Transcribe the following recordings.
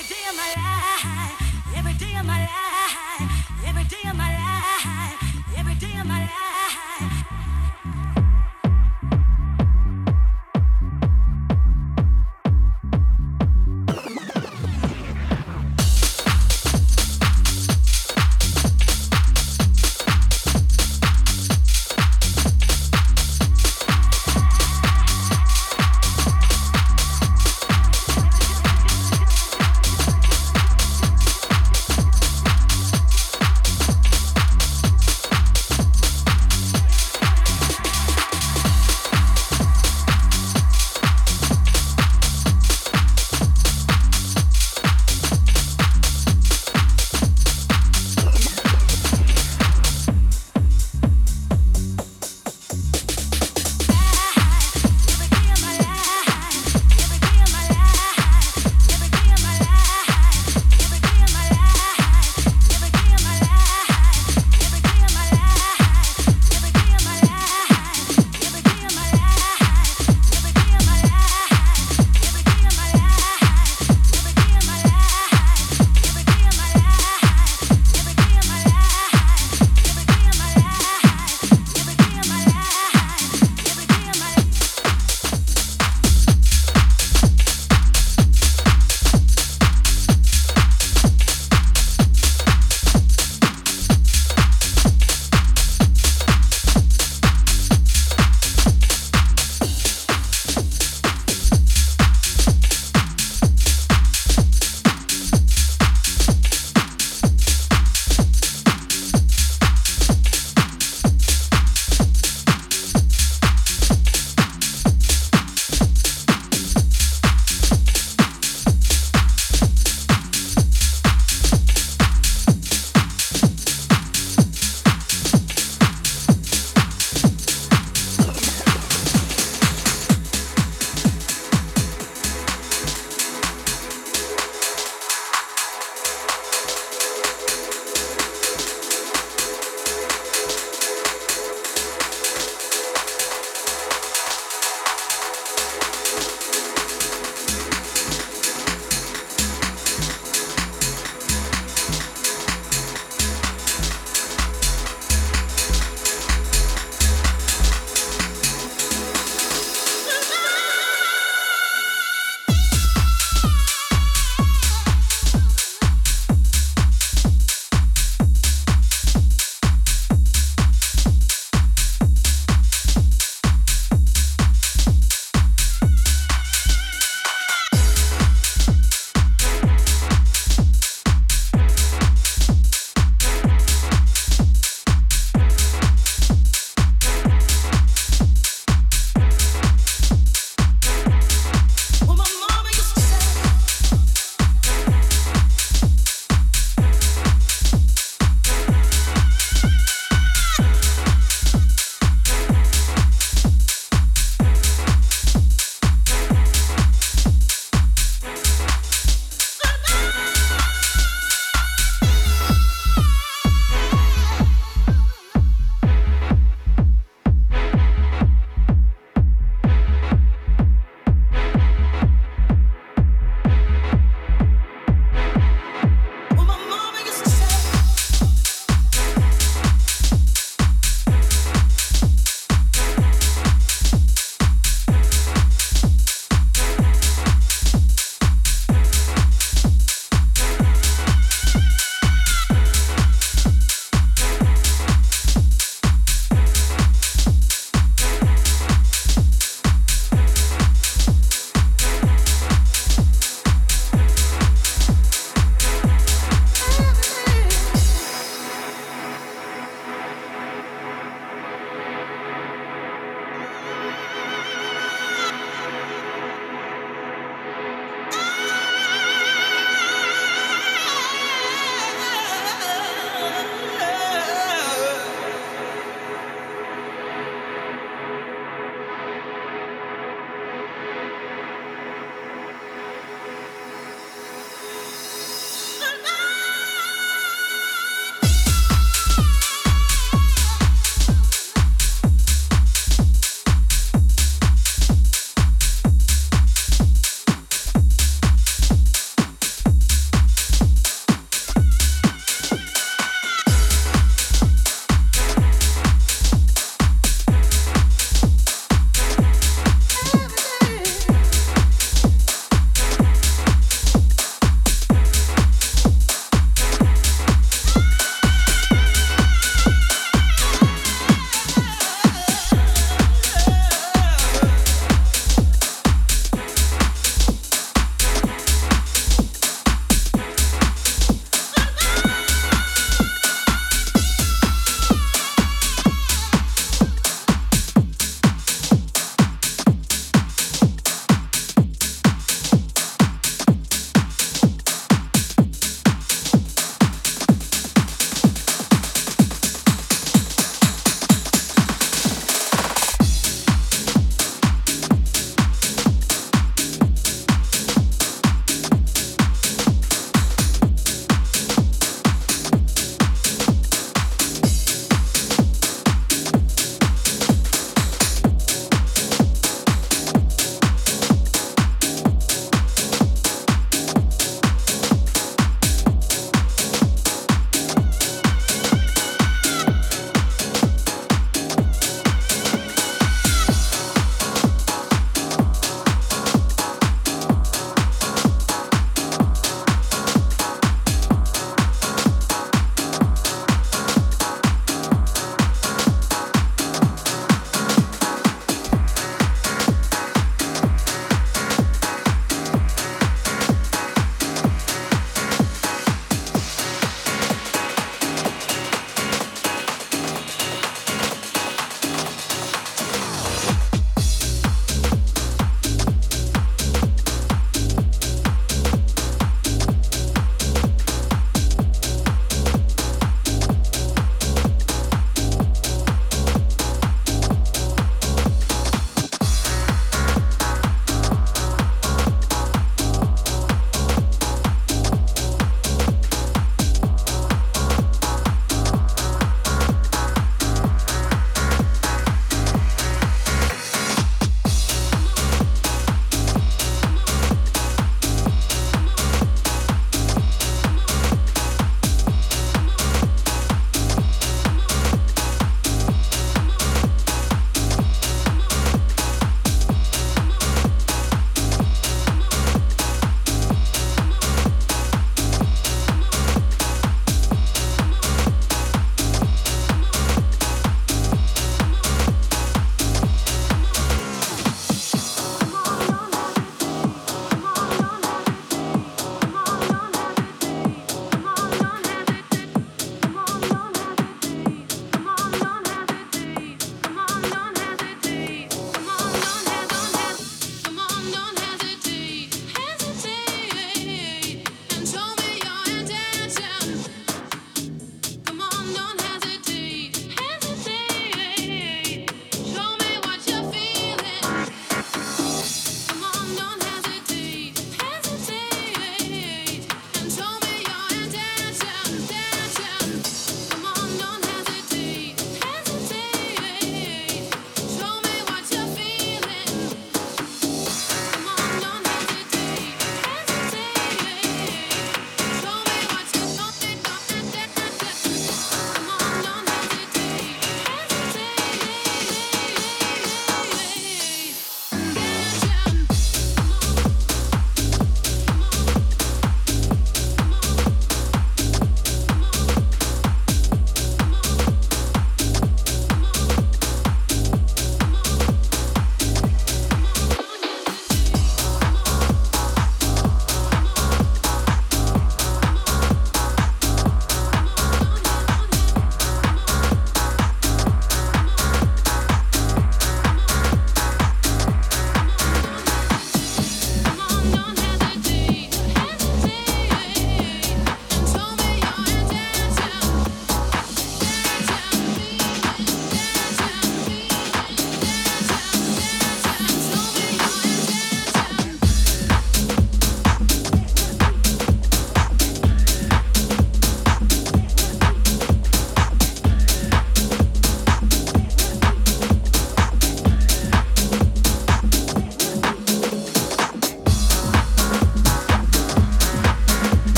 every day of my life.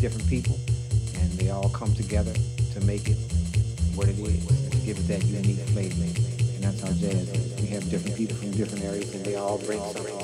different people, and they all come together to make it what it is, to give it that unique flavor. And that's how jazz is. We have different people from different areas, and they all bring something.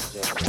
Jazz.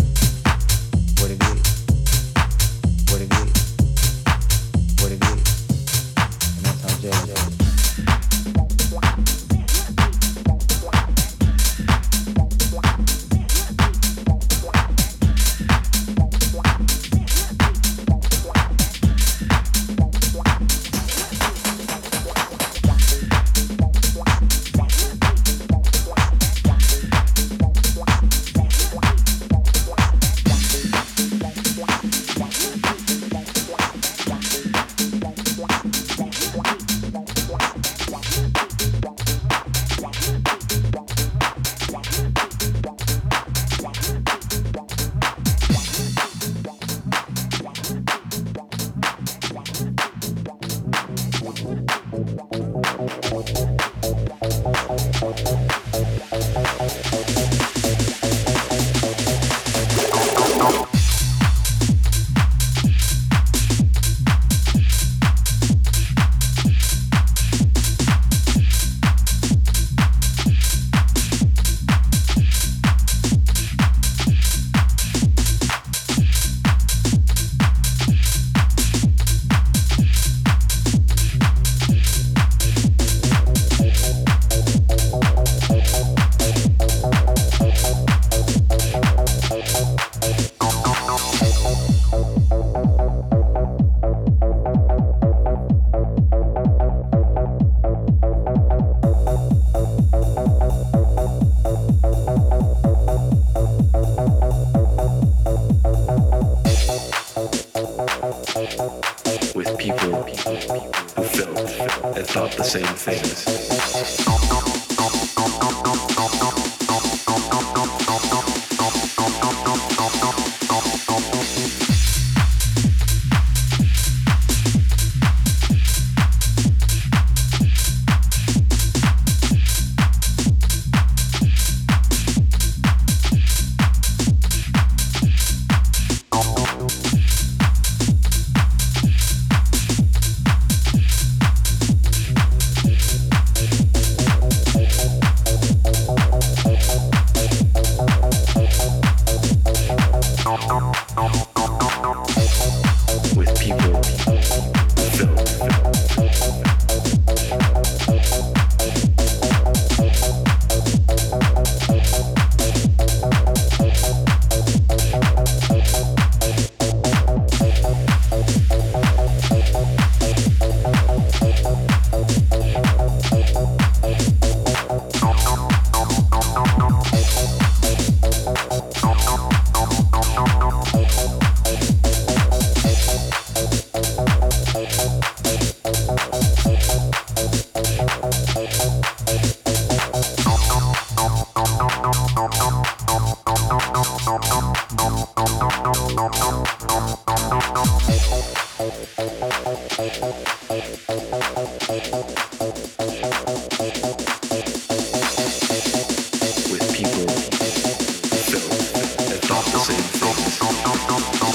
And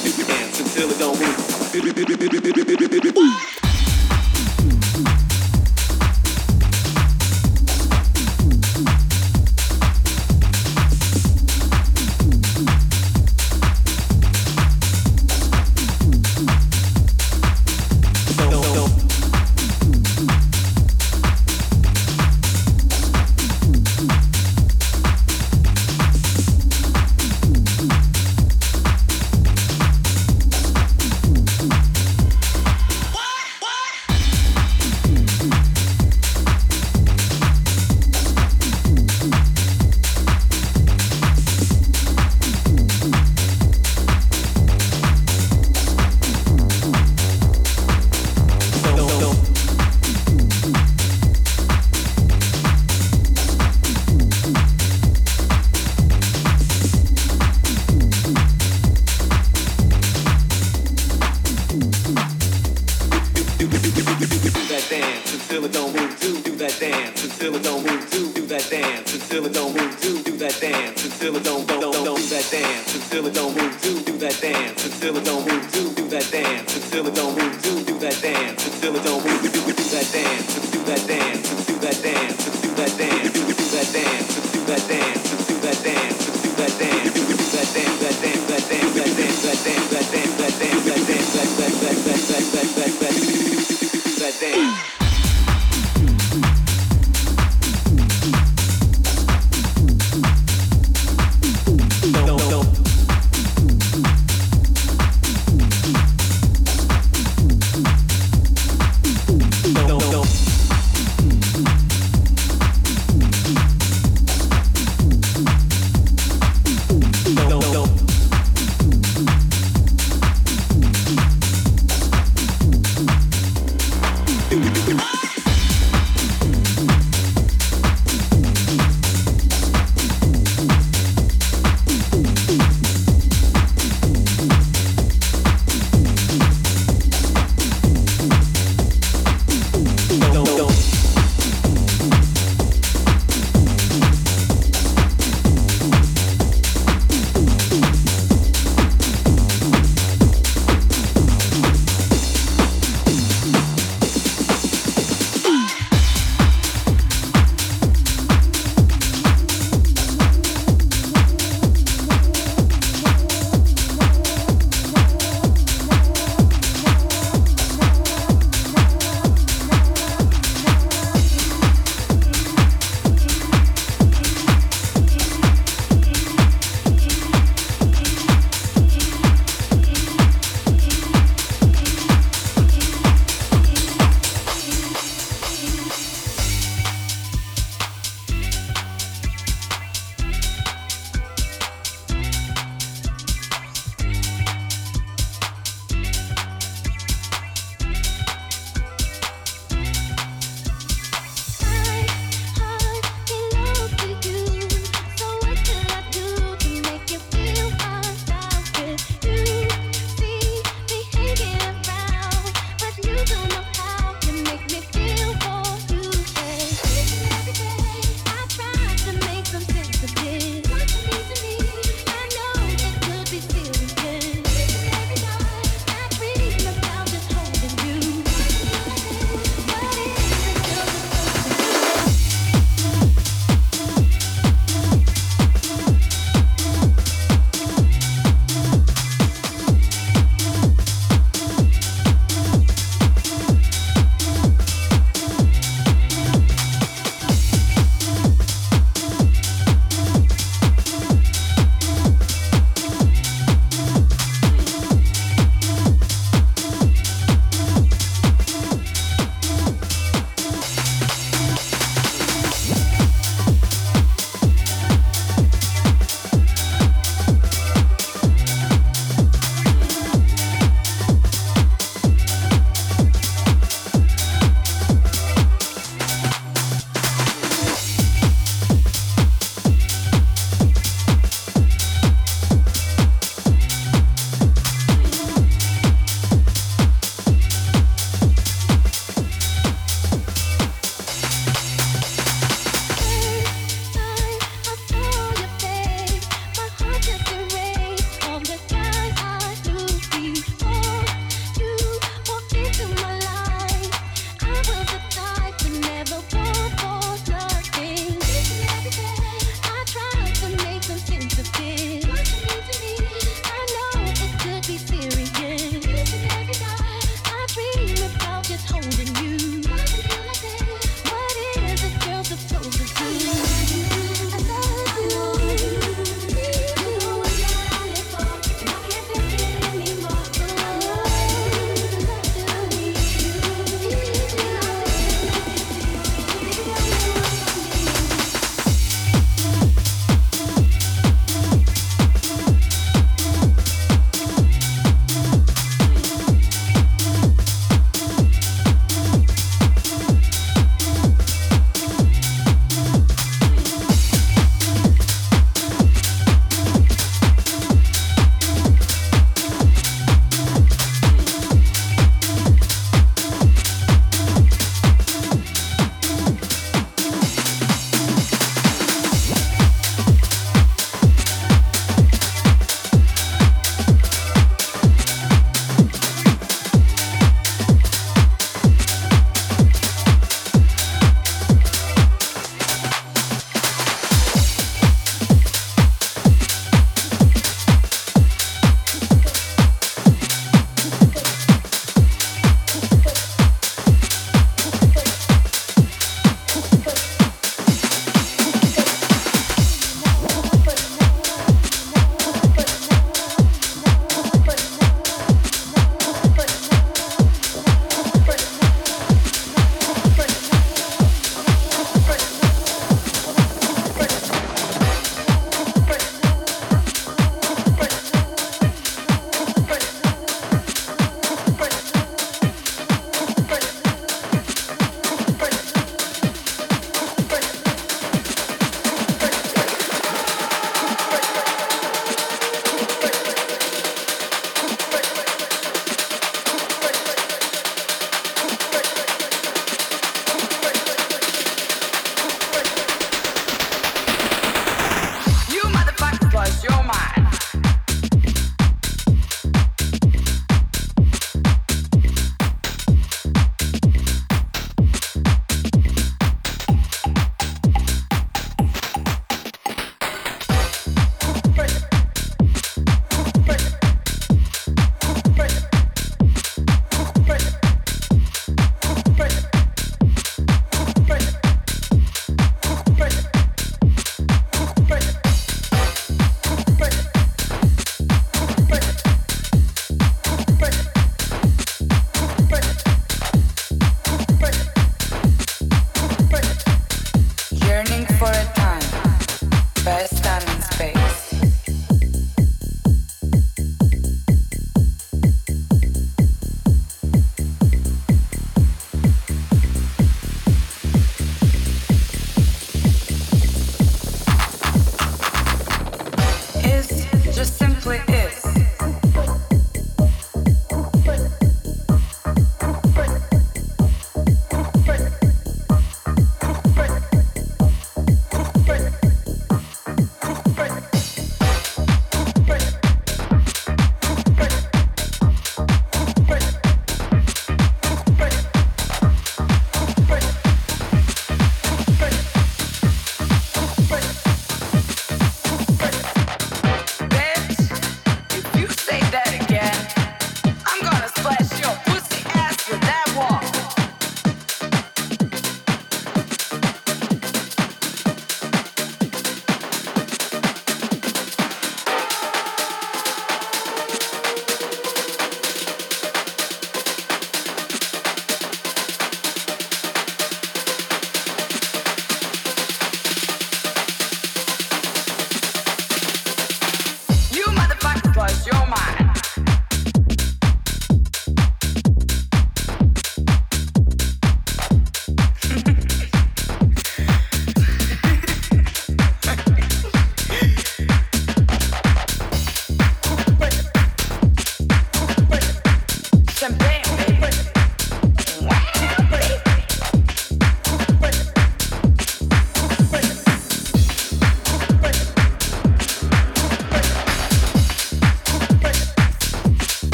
dance until it don't move.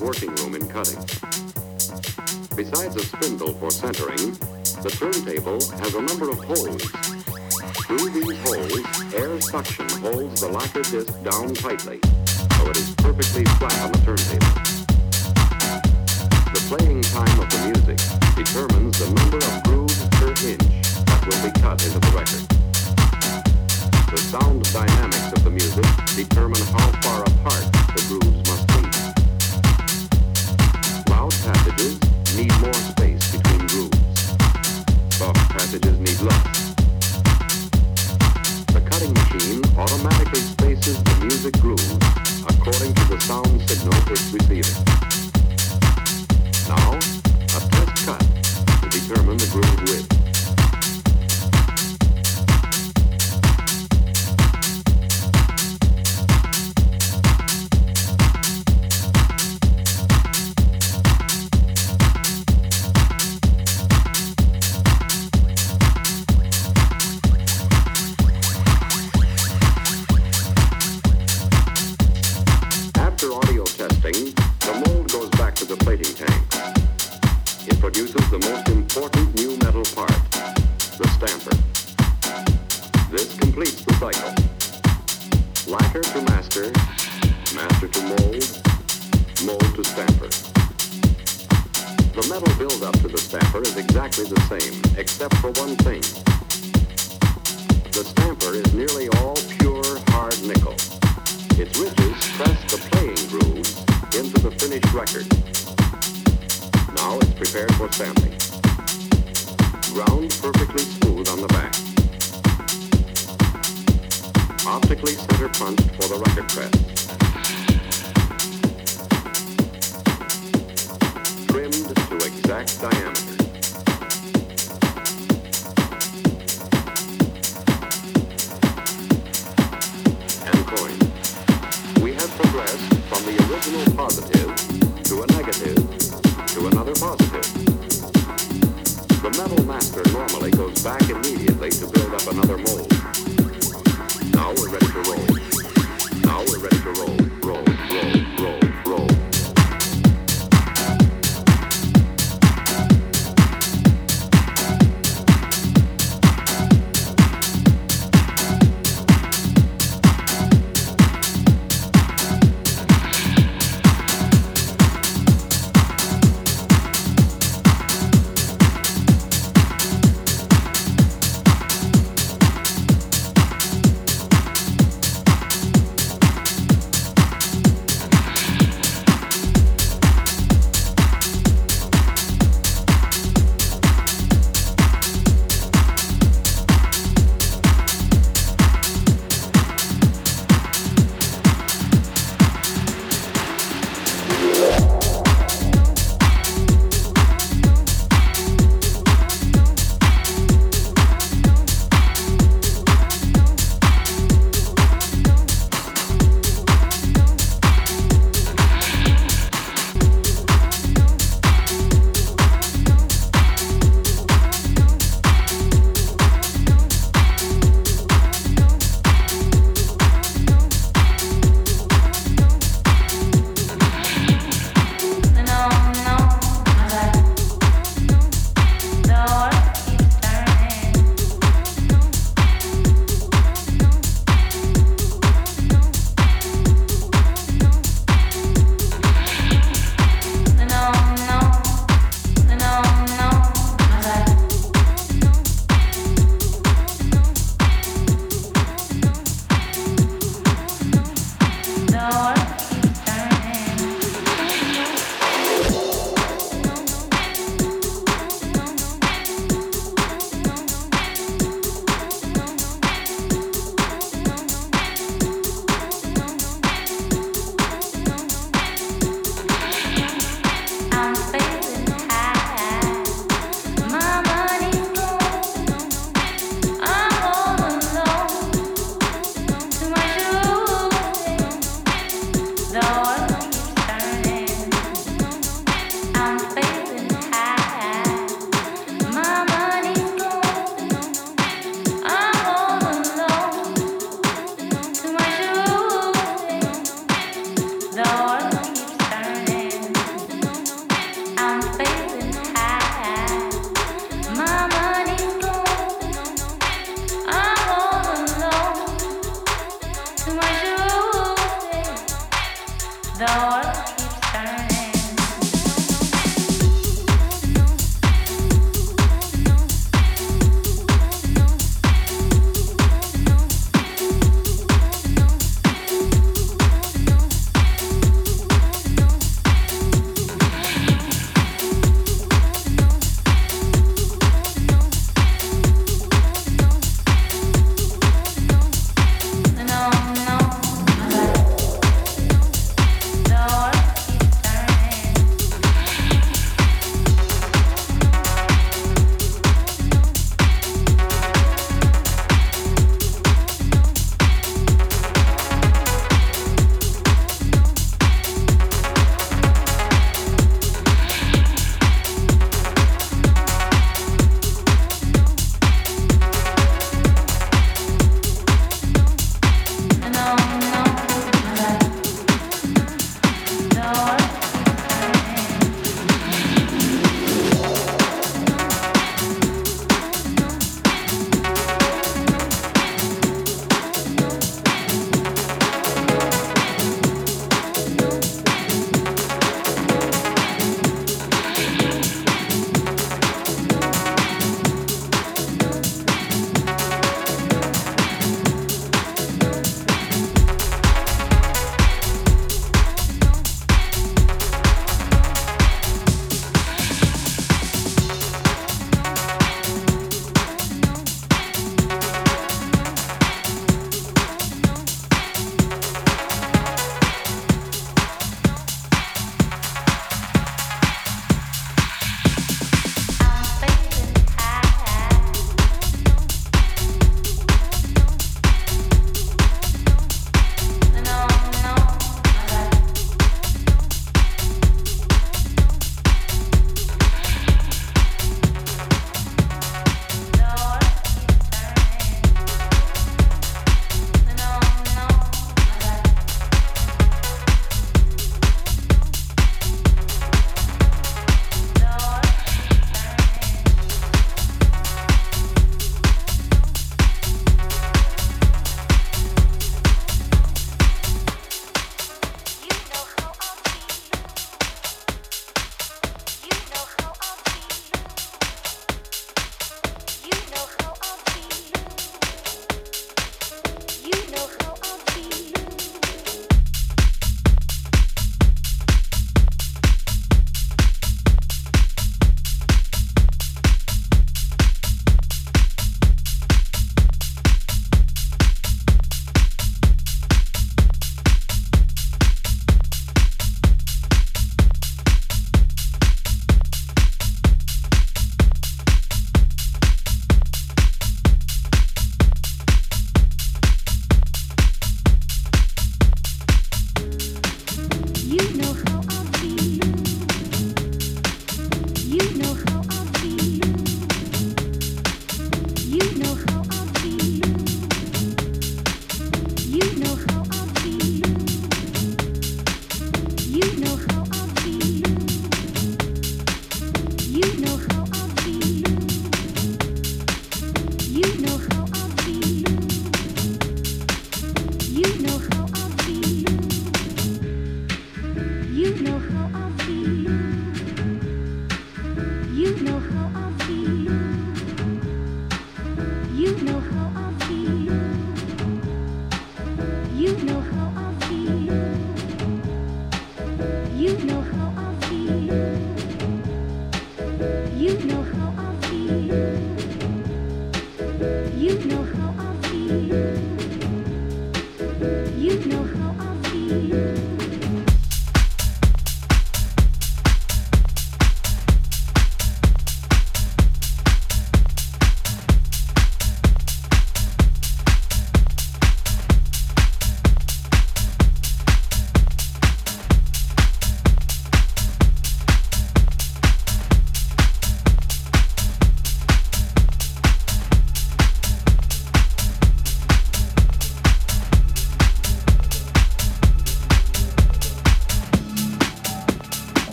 working room in cutting. Besides a spindle for centering, the turntable has a number of holes. Through these holes, air suction holds the lacquer disc down tightly, so it is perfectly flat on the turntable. The playing time of the music determines the number of grooves per inch that will be cut into the record. The sound dynamics of the music determine how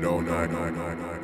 it, like send it to me.